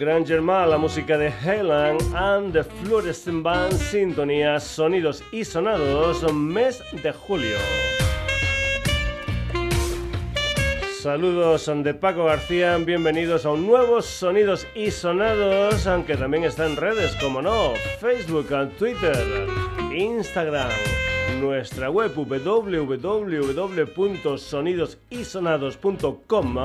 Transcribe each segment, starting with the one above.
del Gran Germán, la música de Helen and the Fluorescent Band, sintonía, sonidos y sonados, mes de julio. Saludos de Paco García, bienvenidos a un nuevo Sonidos y Sonados, aunque también está en redes, como no, Facebook, Twitter, Instagram, nuestra web www.sonidosysonados.com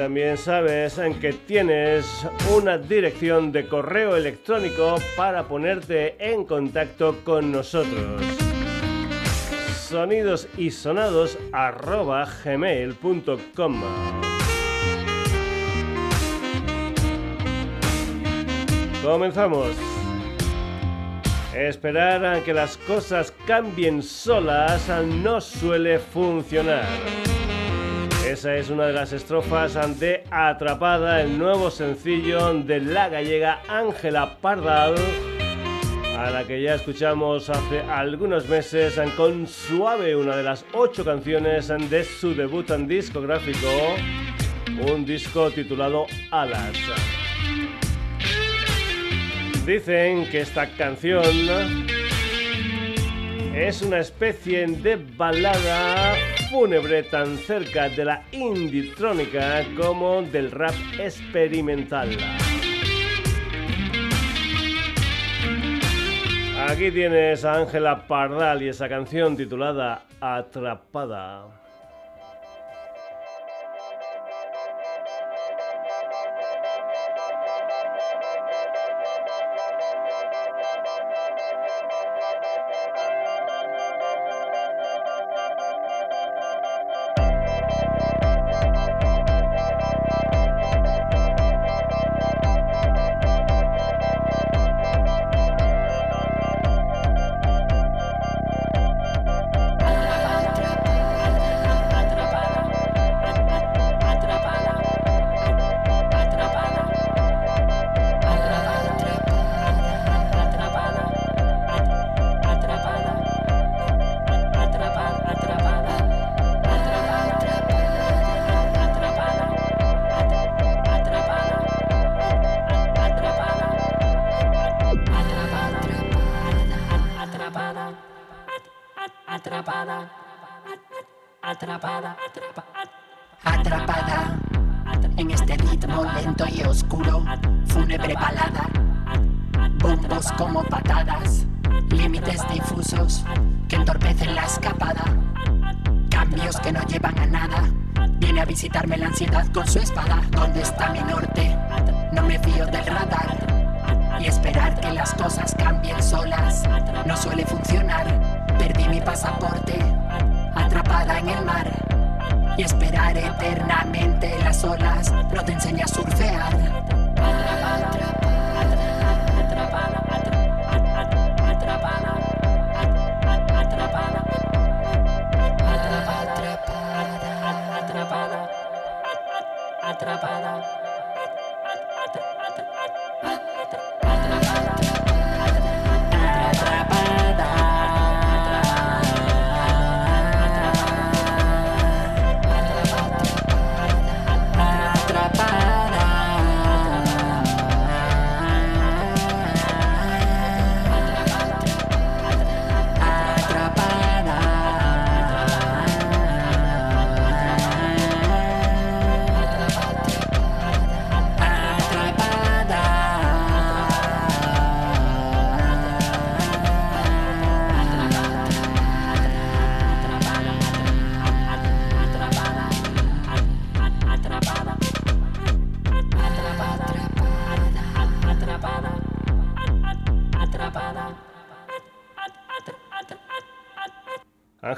también sabes en que tienes una dirección de correo electrónico para ponerte en contacto con nosotros. Sonidos y sonados gmail.com. Comenzamos. Esperar a que las cosas cambien solas no suele funcionar. Esa es una de las estrofas de Atrapada, el nuevo sencillo de la gallega Ángela Pardal, a la que ya escuchamos hace algunos meses con Suave, una de las ocho canciones de su debut en discográfico, un disco titulado Alas. Dicen que esta canción es una especie de balada fúnebre tan cerca de la inditrónica como del rap experimental. Aquí tienes a Ángela Pardal y esa canción titulada Atrapada.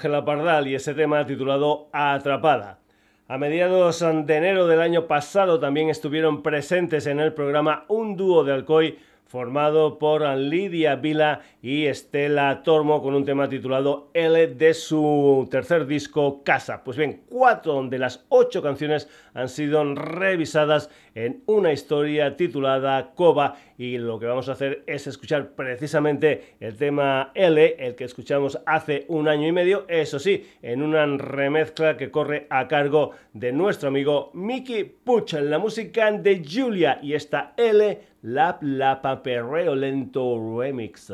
Ángela Pardal y ese tema titulado Atrapada. A mediados de enero del año pasado también estuvieron presentes en el programa un dúo de Alcoy formado por Lidia Vila y Estela Tormo con un tema titulado De su tercer disco Casa. Pues bien, cuatro de las ocho canciones han sido revisadas en una historia titulada Coba y lo que vamos a hacer es escuchar precisamente el tema L, el que escuchamos hace un año y medio, eso sí, en una remezcla que corre a cargo de nuestro amigo Mickey Puch, la música de Julia y esta L, la Lapa Perreo Lento Remix.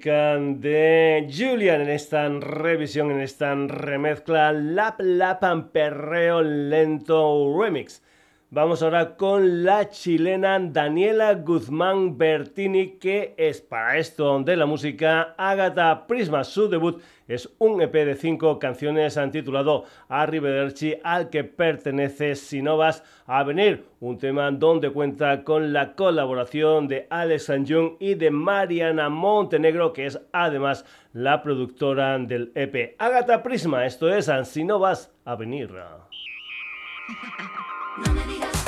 De Julian en esta revisión, en esta remezcla Lap Lapan Perreo Lento Remix. Vamos ahora con la chilena Daniela Guzmán Bertini, que es para esto de la música Agatha Prisma. Su debut es un EP de cinco canciones titulado Arrivederci, al que pertenece Si no vas a venir, un tema donde cuenta con la colaboración de Alex Sanjung y de Mariana Montenegro, que es además la productora del EP. Agatha Prisma, esto es Si no vas a venir.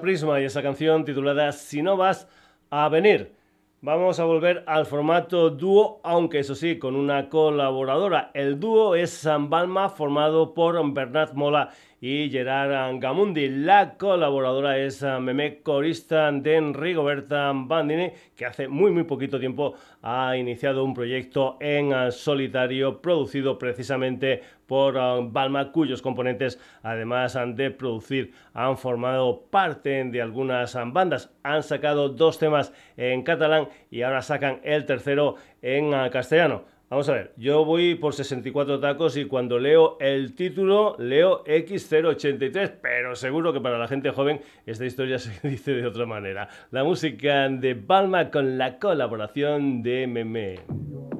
Prisma y esa canción titulada Si no vas a venir. Vamos a volver al formato dúo, aunque eso sí, con una colaboradora. El dúo es San Balma, formado por Bernard Mola y Gerard Gamundi. La colaboradora es Meme Corista de Rigoberta Bandini, que hace muy muy poquito tiempo ha iniciado un proyecto en solitario producido precisamente por eh, Balma, cuyos componentes, además de producir, han formado parte de algunas bandas. Han sacado dos temas en catalán y ahora sacan el tercero en castellano. Vamos a ver, yo voy por 64 tacos y cuando leo el título leo X083, pero seguro que para la gente joven esta historia se dice de otra manera. La música de Balma con la colaboración de Meme.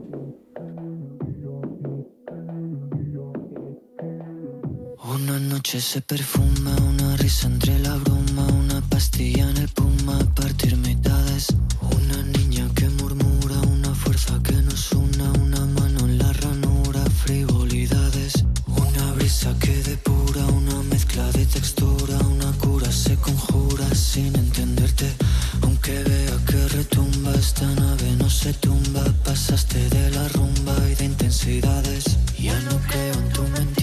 Una noche se perfuma, una risa entre la bruma, una pastilla en el puma, partir mitades, una niña que murmura, una fuerza que nos una, una mano en la ranura, frivolidades. Una brisa que depura, una mezcla de textura, una cura se conjura sin entenderte. Aunque vea que retumba, esta nave no se tumba, pasaste de la rumba y de intensidades. Ya no creo en tu mentira,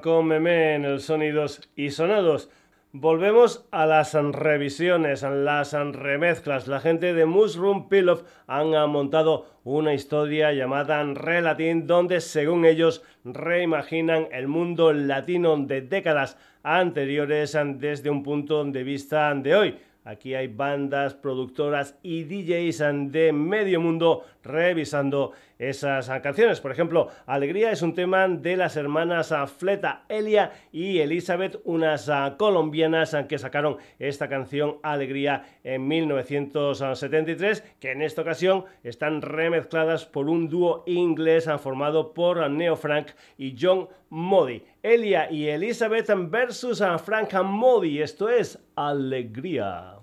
con Meme en el Sonidos y Sonados. Volvemos a las revisiones, a las remezclas. La gente de Mushroom Pillow han montado una historia llamada Relatin, donde según ellos reimaginan el mundo latino de décadas anteriores desde un punto de vista de hoy. Aquí hay bandas, productoras y DJs de medio mundo revisando esas canciones. Por ejemplo, Alegría es un tema de las hermanas Fleta, Elia y Elizabeth, unas colombianas que sacaron esta canción Alegría en 1973, que en esta ocasión están remezcladas por un dúo inglés formado por Neo Frank y John Modi. Elia y Elizabeth versus Frank Modi. Esto es Alegría.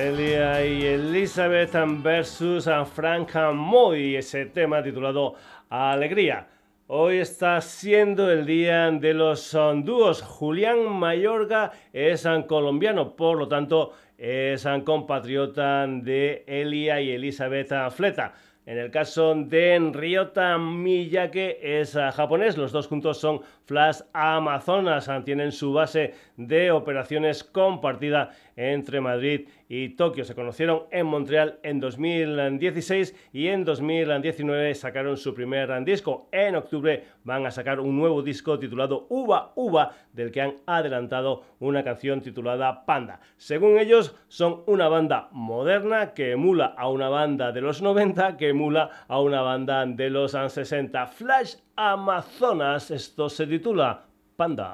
Elizabeth versus Frank Moy, ese tema titulado Alegría. Hoy está siendo el día de los dúos. Julián Mayorga es colombiano, por lo tanto es compatriota de Elia y Elizabeth Fleta. En el caso de Ryota Miyake es japonés, los dos juntos son Flash Amazonas, tienen su base de operaciones compartida entre Madrid y Tokio. Se conocieron en Montreal en 2016 y en 2019 sacaron su primer disco. En octubre van a sacar un nuevo disco titulado Uva Uva, del que han adelantado una canción titulada Panda. Según ellos, son una banda moderna que emula a una banda de los 90, que emula a una banda de los 60. Flash Amazonas, esto se titula Panda.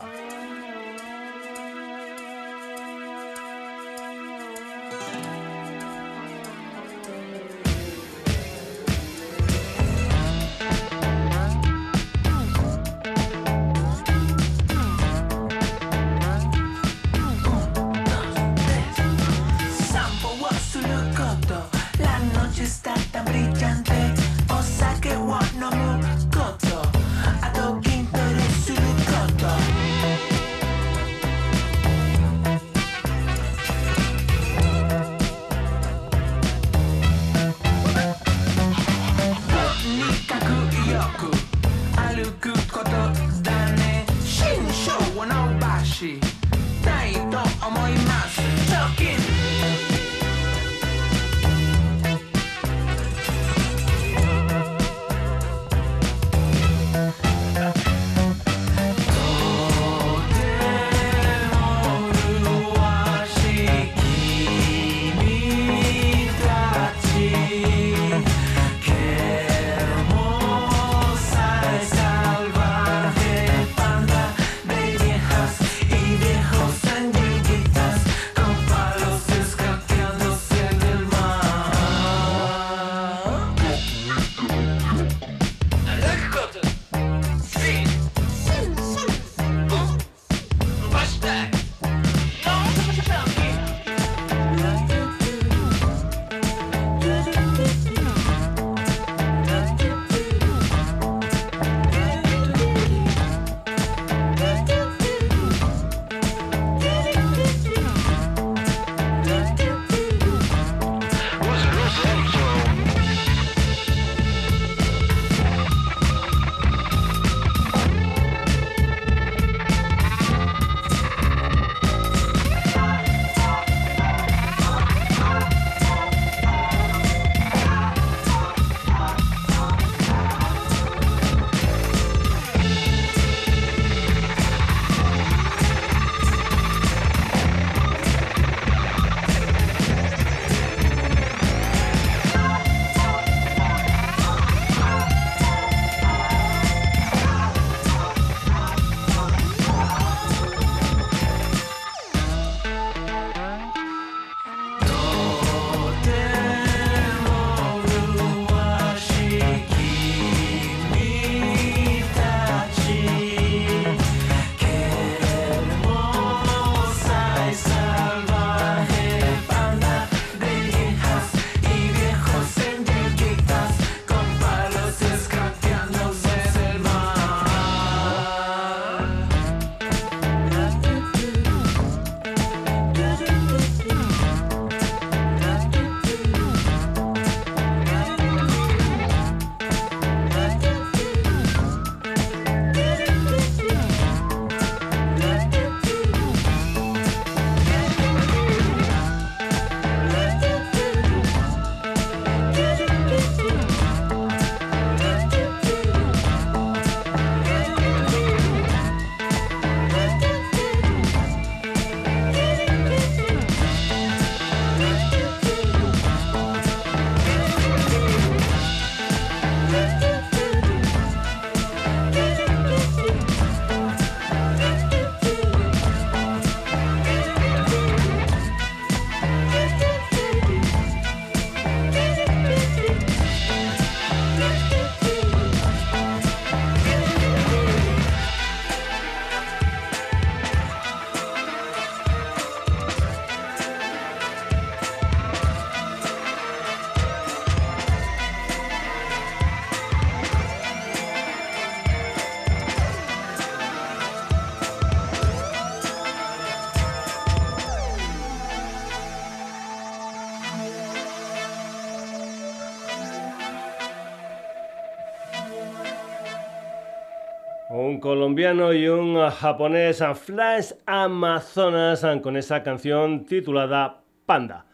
Un colombiano y un japonés, Flash Amazonas, con esa canción titulada Panda.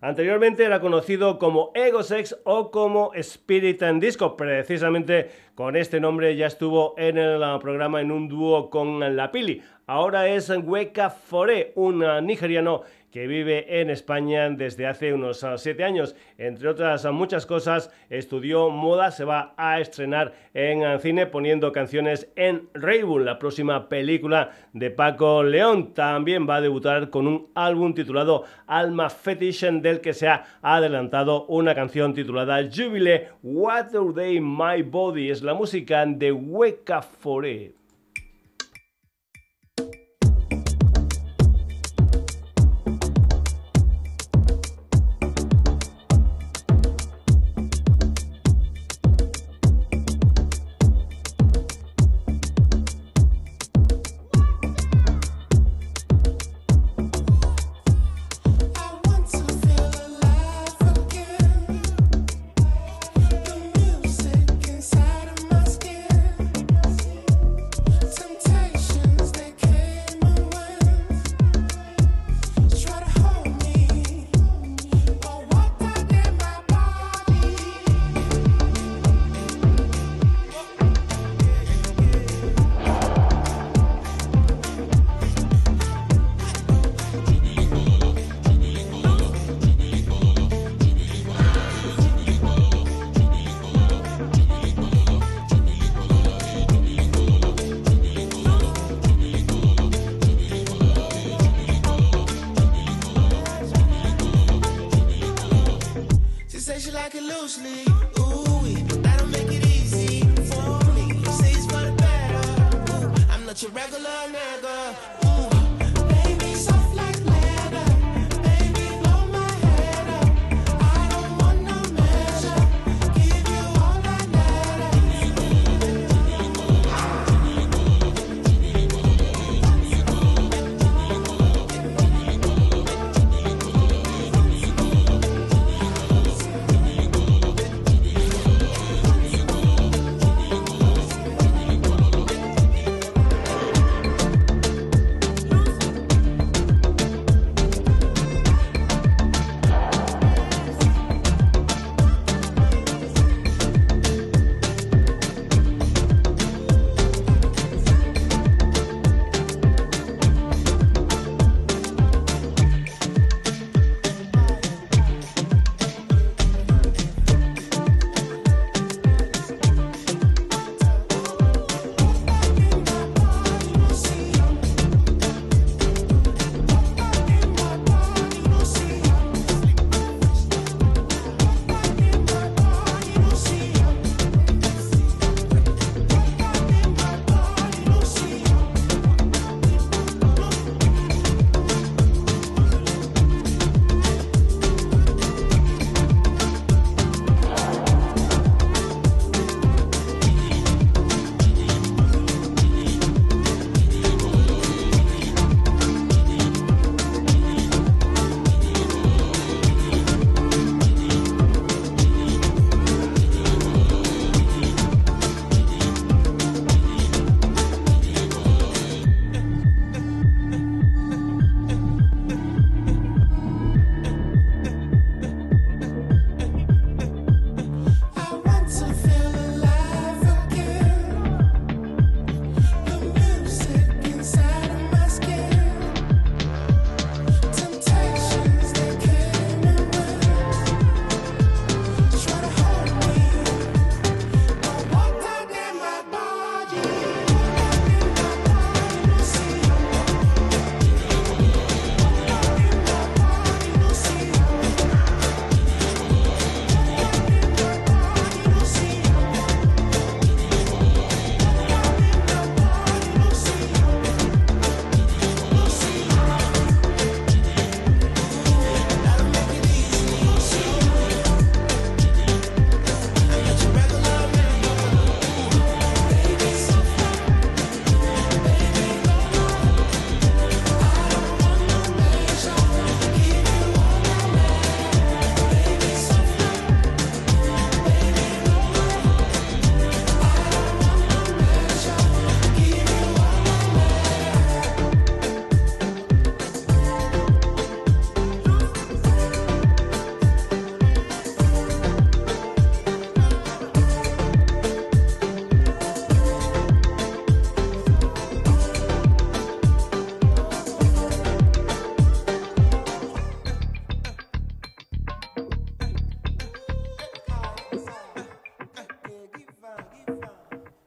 Anteriormente era conocido como Egosex o como Spirit and Disco. Precisamente con este nombre ya estuvo en el programa en un dúo con La Pili. Ahora es Weka Fore, un nigeriano que vive en España desde hace unos 7 ah, años. Entre otras muchas cosas, estudió moda, se va a estrenar en ah, cine poniendo canciones en Raybull, la próxima película de Paco León. También va a debutar con un álbum titulado Alma Fetish, del que se ha adelantado una canción titulada Jubilee What Day My Body. Es la música de Weka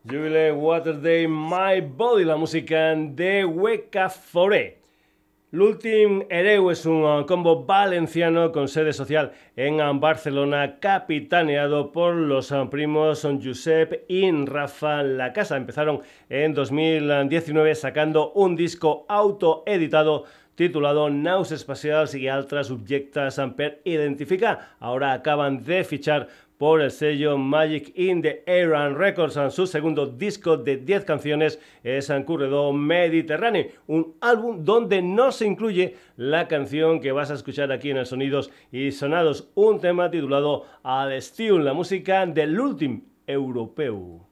Fore. Saturday, My Body, la música de Weka Foré. L'Ultim Hereu es un uh, combo valenciano con sede social en uh, Barcelona, capitaneado por los uh, primos Josep y Rafa La Casa. Empezaron en 2019 sacando un disco autoeditado titulado Naus Espacials y otras subjectas per identificar. Ahora acaban de fichar por el sello Magic in the Air and Records. Su segundo disco de 10 canciones es Corredor Mediterráneo, un álbum donde no se incluye la canción que vas a escuchar aquí en el Sonidos y Sonados, un tema titulado Al Estilo, la música del último europeo.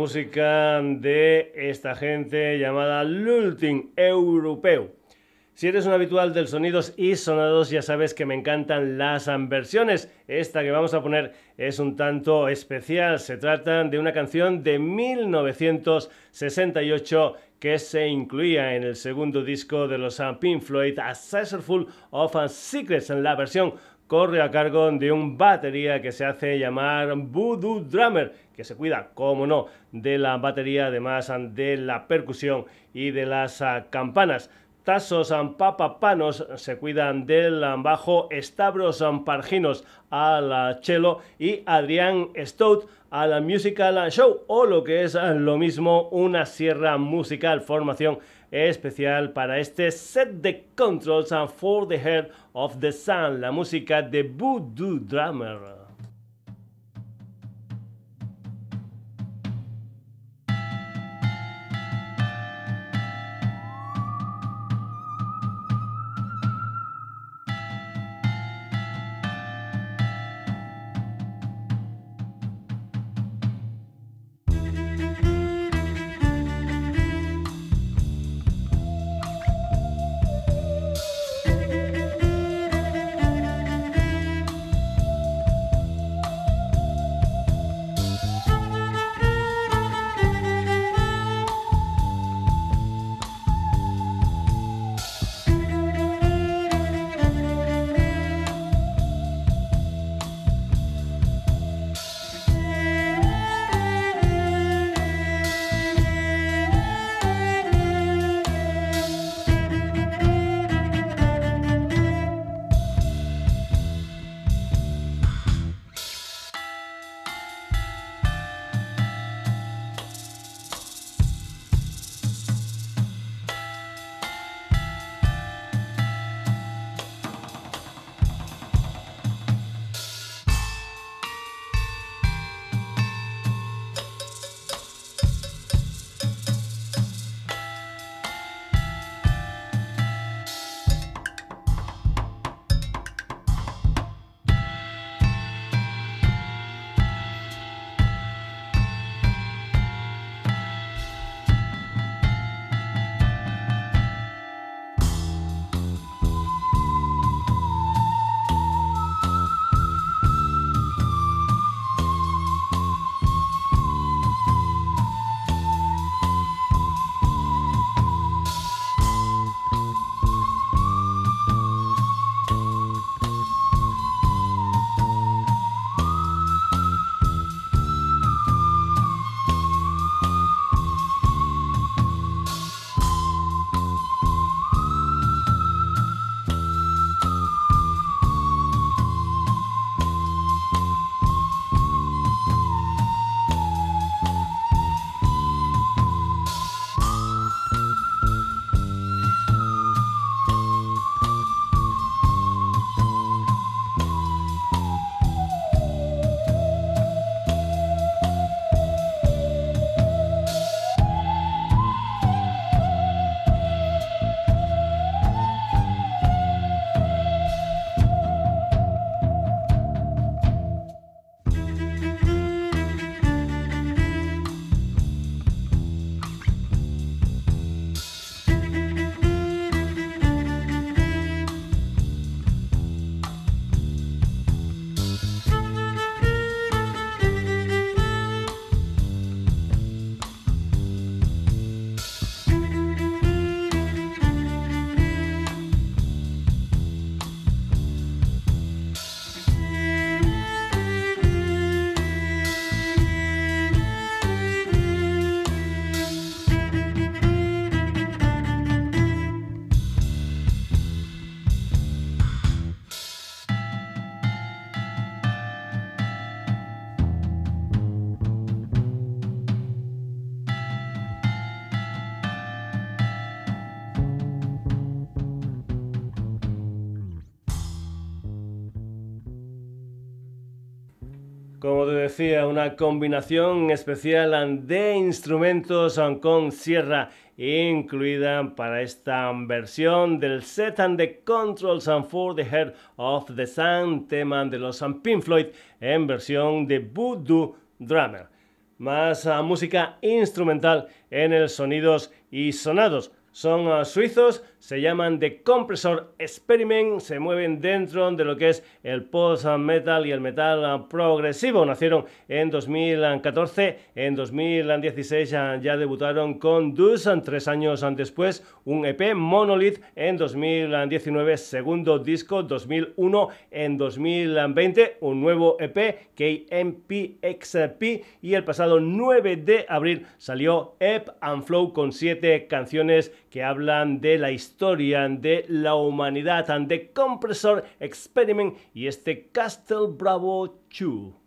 Música de esta gente llamada Lulting Europeo. Si eres un habitual del Sonidos y Sonados, ya sabes que me encantan las versiones. Esta que vamos a poner es un tanto especial. Se trata de una canción de 1968 que se incluía en el segundo disco de los Pink Floyd, A of Secrets, en la versión corre a cargo de un batería que se hace llamar Voodoo Drummer, que se cuida, como no, de la batería, además de la percusión y de las ah, campanas. Tasos papapanos se cuidan del bajo, Stavros Parginos al cello y Adrián Stout a la musical show o lo que es lo mismo una sierra musical formación especial para este set de controls for the head of the sun, la música de Voodoo Drummer. Decía, una combinación especial de instrumentos con sierra incluida para esta versión del set and the controls and for the head of the sun, tema de los Pink Floyd en versión de Voodoo Drummer. Más ah, música instrumental en el Sonidos y Sonados. Son ah, suizos, se llaman The Compressor Experiment, se mueven dentro de lo que es el post-metal y el metal progresivo. Nacieron en 2014, en 2016 ya, debutaron con Dus, tres años después un EP, Monolith, en 2019, segundo disco, 2001, en 2020 un nuevo EP, KMPXP, y el pasado 9 de abril salió Ep and Flow con siete canciones que hablan de la historia de la humanidad de Compressor Experiment y este Castle Bravo 2.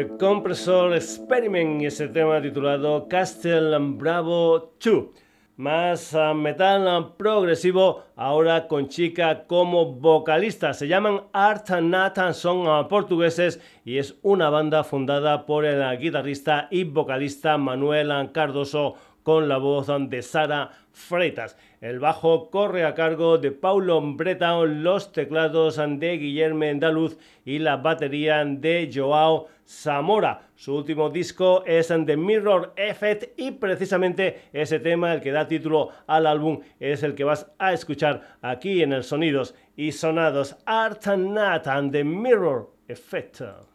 The Compressor Experiment y ese tema titulado Castle Bravo 2. Más ah, metal progresivo, ahora con chica como vocalista. Se llaman Art Nathan, son ah, portugueses y es una banda fundada por el guitarrista y vocalista Manuel Cardoso con la voz de Sara Freitas. El bajo corre a cargo de Paulo Breton, los teclados de Guillermo Andaluz y la batería de Joao Zamora. Su último disco es The Mirror Effect y precisamente ese tema, el que da título al álbum, es el que vas a escuchar aquí en el Sonidos y Sonados Art Nat and The Mirror Effect.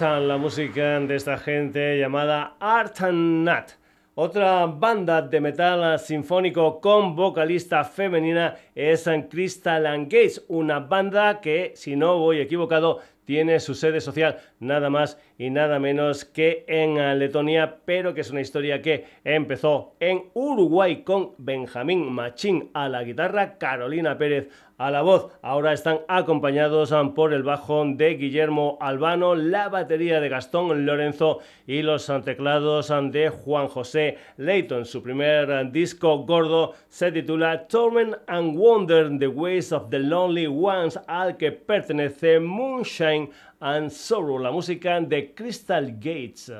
La música de esta gente llamada Art and Nat. Otra banda de metal sinfónico con vocalista femenina es Crystal and Gates, una banda que, si no voy equivocado, tiene su sede social nada más y nada menos que en Letonia, pero que es una historia que empezó en Uruguay con Benjamín Machín a la guitarra, Carolina Pérez a la voz. Ahora están acompañados um, por el bajo de Guillermo Albano, la batería de Gastón Lorenzo y los um, teclados um, de Juan José Leighton. Su primer disco gordo se titula Torment and Wonder, The Ways of the Lonely Ones, al que pertenece Moonshine and Sorrow, la música de Crystal Gates.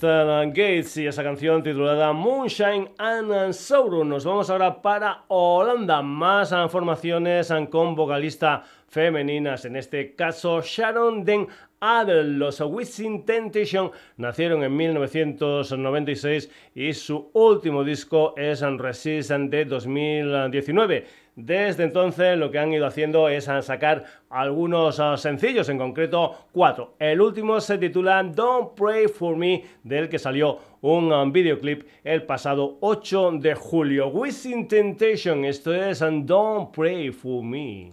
Gates y esa canción titulada Moonshine and Sorrow. Nos vamos ahora para Holanda. Más formaciones con vocalista femeninas, en este caso Sharon Den Adel. Los Wishing Temptation nacieron en 1996 y su último disco es Resist de 2019. Desde entonces lo que han ido haciendo es sacar algunos ah, sencillos, en concreto cuatro. El último se titula Don't Pray For Me, del que salió un ah, videoclip el pasado 8 de julio. Wishing Temptation, esto es Don't Pray For Me.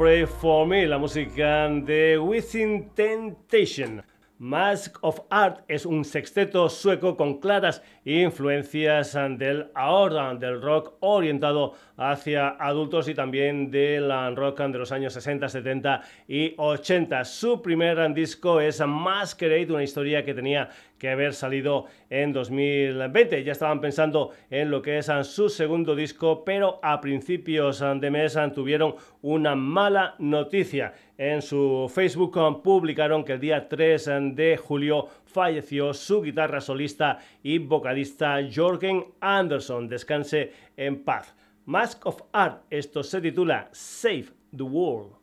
Pray For Me, la música de Within Temptation. Mask of Art es un sexteto sueco con claras influencias del ahora del rock orientado hacia adultos y también del rock de los años 60, 70 y 80. Su primer disco es Masquerade, una historia que tenía que haber salido en 2020. Ya estaban pensando en lo que es su segundo disco, pero a principios de mes tuvieron una mala noticia. En su Facebook publicaron que el día 3 de julio falleció su guitarra solista y vocalista Jorgen Anderson. Descanse en paz. Mask of Art, esto se titula Save the World.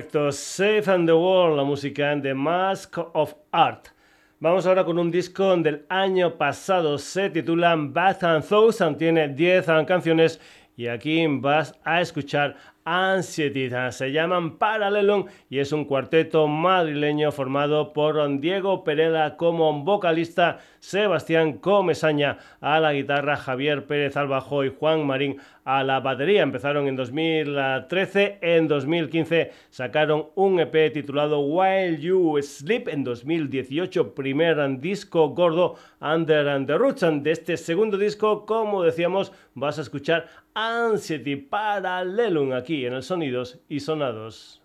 En efecto, Safe and the World, la música de Mask of Art. Vamos ahora con un disco del año pasado, se titula Bath and Thousand, tiene 10 canciones y aquí vas a escuchar Anxiety. Se llaman Parallelum y es un cuarteto madrileño formado por Diego Pereda como vocalista, Sebastián Comesaña a la guitarra, Javier Pérez al bajo y Juan Marín a la batería. Empezaron en 2013, en 2015 sacaron un EP titulado While You Sleep, en 2018 primer disco gordo Under the Roots. De este segundo disco, como decíamos, vas a escuchar Anxiety Parallelum aquí en el Sonidos y Sonados.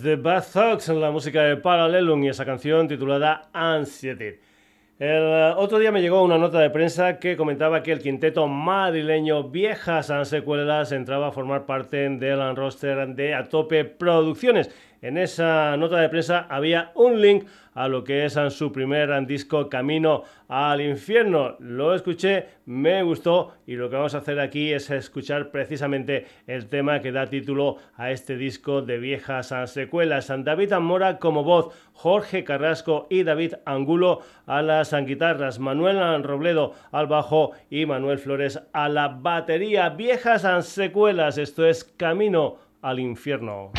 Desde Bad Thoughts, la música de Parallelum y esa canción titulada Anxiety. El eh, otro día me llegó una nota de prensa que comentaba que el quinteto madrileño Viejas Secuelas entraba a formar parte del roster de Atope Producciones. En esa nota de prensa había un link a lo que es su primer disco Camino al Infierno. Lo escuché, me gustó y lo que vamos a hacer aquí es escuchar precisamente el tema que da título a este disco de viejas secuelas. David Amora como voz, Jorge Carrasco y David Angulo a las guitarras, Manuel Robledo al bajo y Manuel Flores a la batería. Viejas secuelas, esto es Camino al Infierno.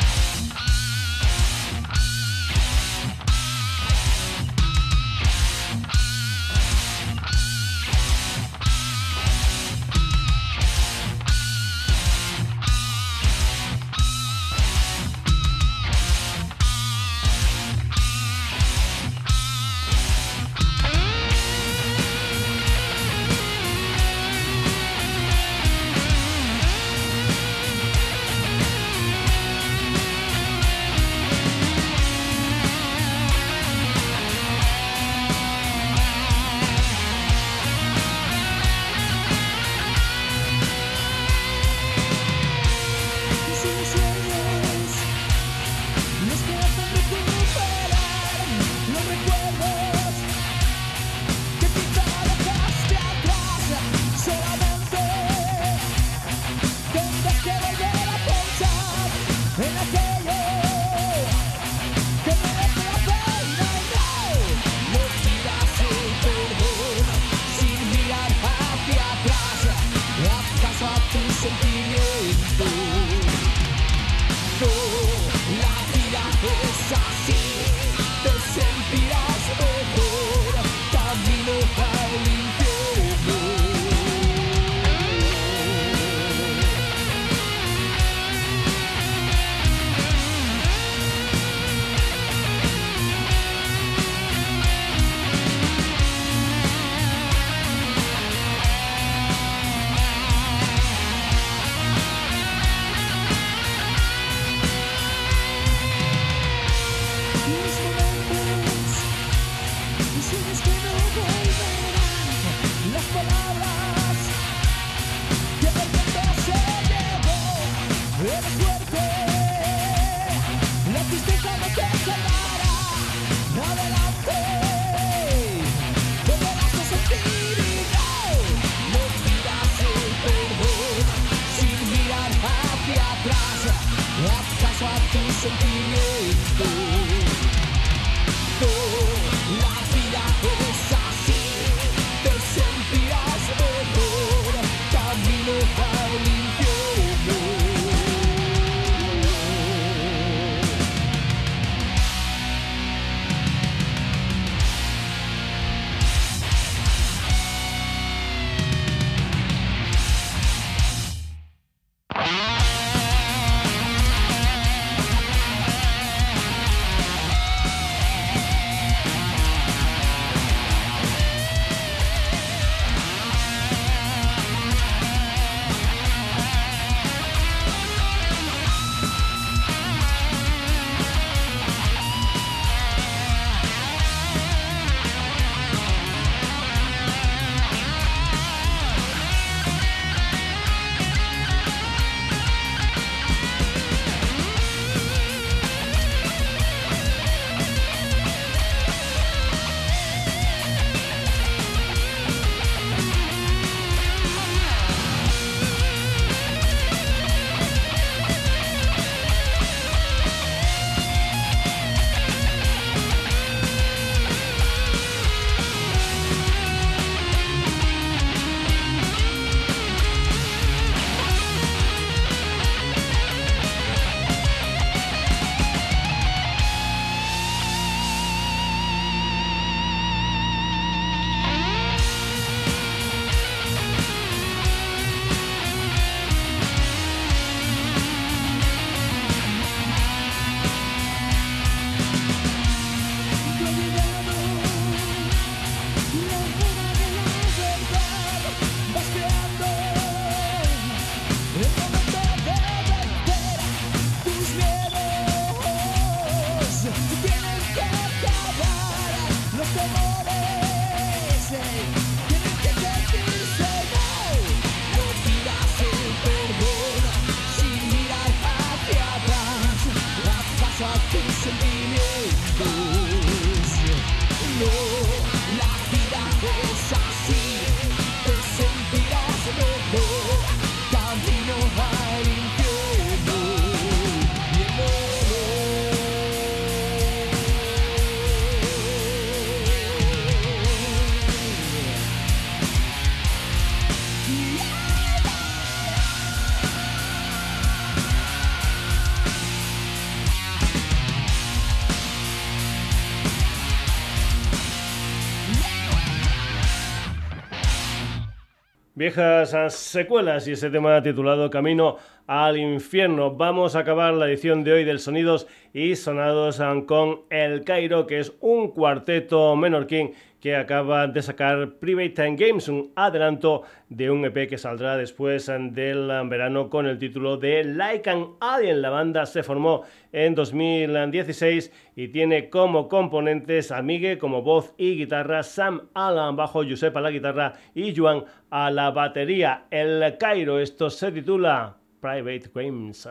Viejas secuelas y ese tema titulado Camino al infierno. Vamos a acabar la edición de hoy del Sonidos y Sonados con El Cairo, que es un cuarteto menorquín que acaba de sacar Private Time Games, un adelanto de un EP que saldrá después del verano con el título de Like an Alien. La banda se formó en 2016 y tiene como componentes a Migue como voz y guitarra, Sam Alan bajo, Josep a la guitarra y Juan a la batería. El Cairo, esto se titula Private Games.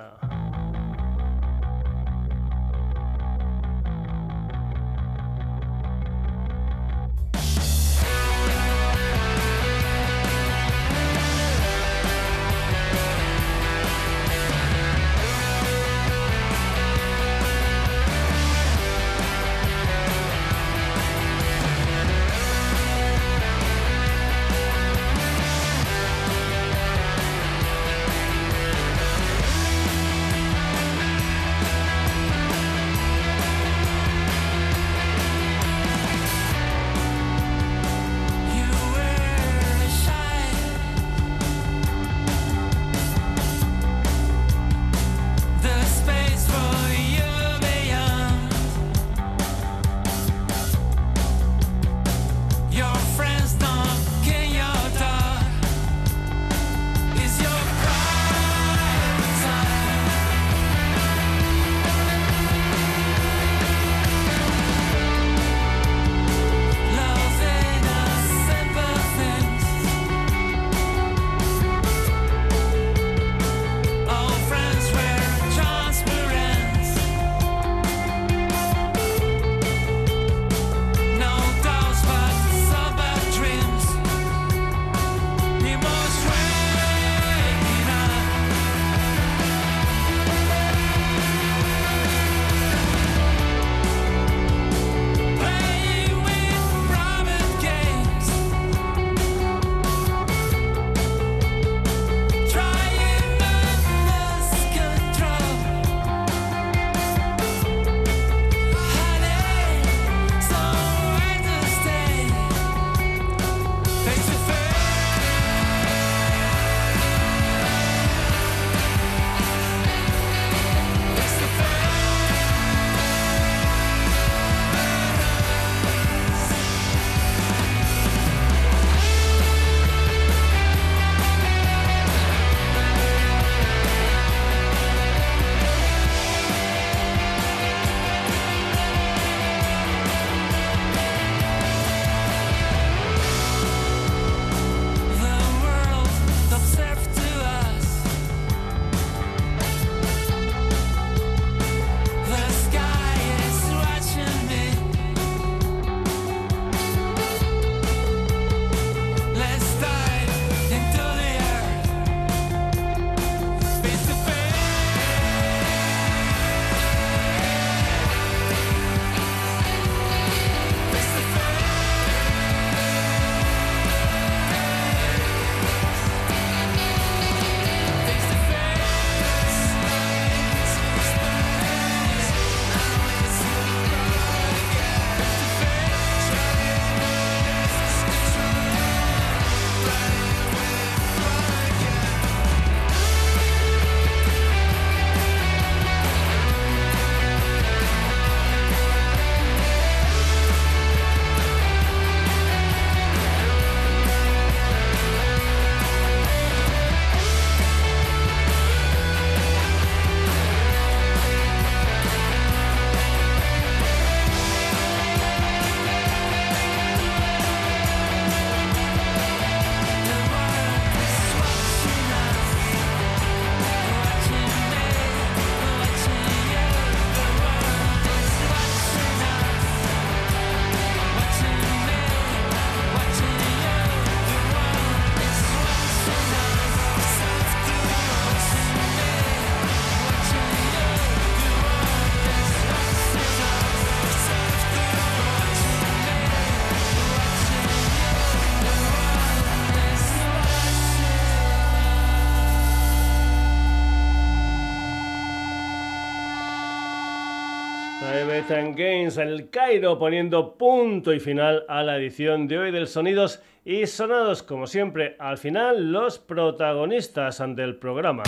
Games, el Cairo poniendo punto y final a la edición de hoy del Sonidos y Sonados, como siempre, al final los protagonistas del programa.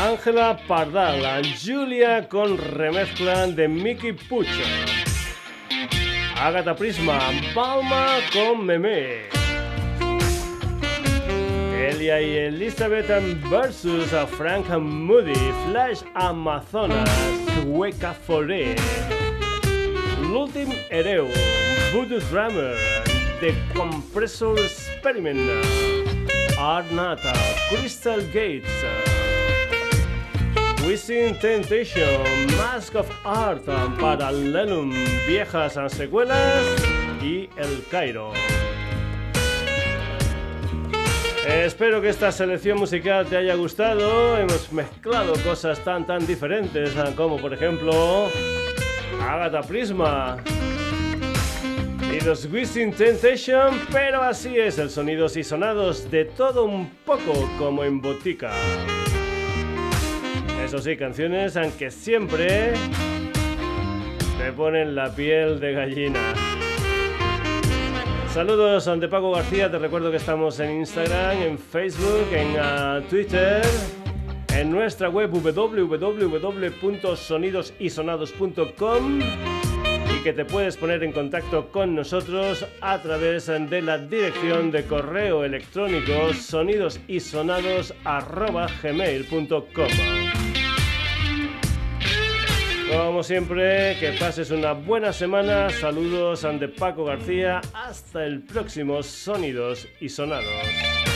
Ángela Pardal, Julia con remezcla de Mickey Pucho. Agatha Prisma, Palma con Meme. Elia y Elizabeth versus a Frank Moody, Flash Amazonas, Hueca Foré, L'Ultim Hereu, Voodoo Drummer, The Compressor Experiment, Art Nata, Crystal Gates, Wishing Temptation, Mask of Art, Parallelum, Viejas Secuelas y El Cairo. Espero que esta selección musical te haya gustado. Hemos mezclado cosas tan tan diferentes como por ejemplo Agatha Prisma y los Wishing Temptation, pero así es el sonidos y sonados de todo un poco como en botica. Eso sí, canciones aunque siempre me ponen la piel de gallina. Saludos ante Paco García, te recuerdo que estamos en Instagram, en Facebook, en ah, Twitter, en nuestra web www.sonidosisonados.com y que te puedes poner en contacto con nosotros a través de la dirección de correo electrónico sonidosisonados.gmail.com como siempre, que pases una buena semana. Saludos ante Paco García. Hasta el próximo Sonidos y Sonados.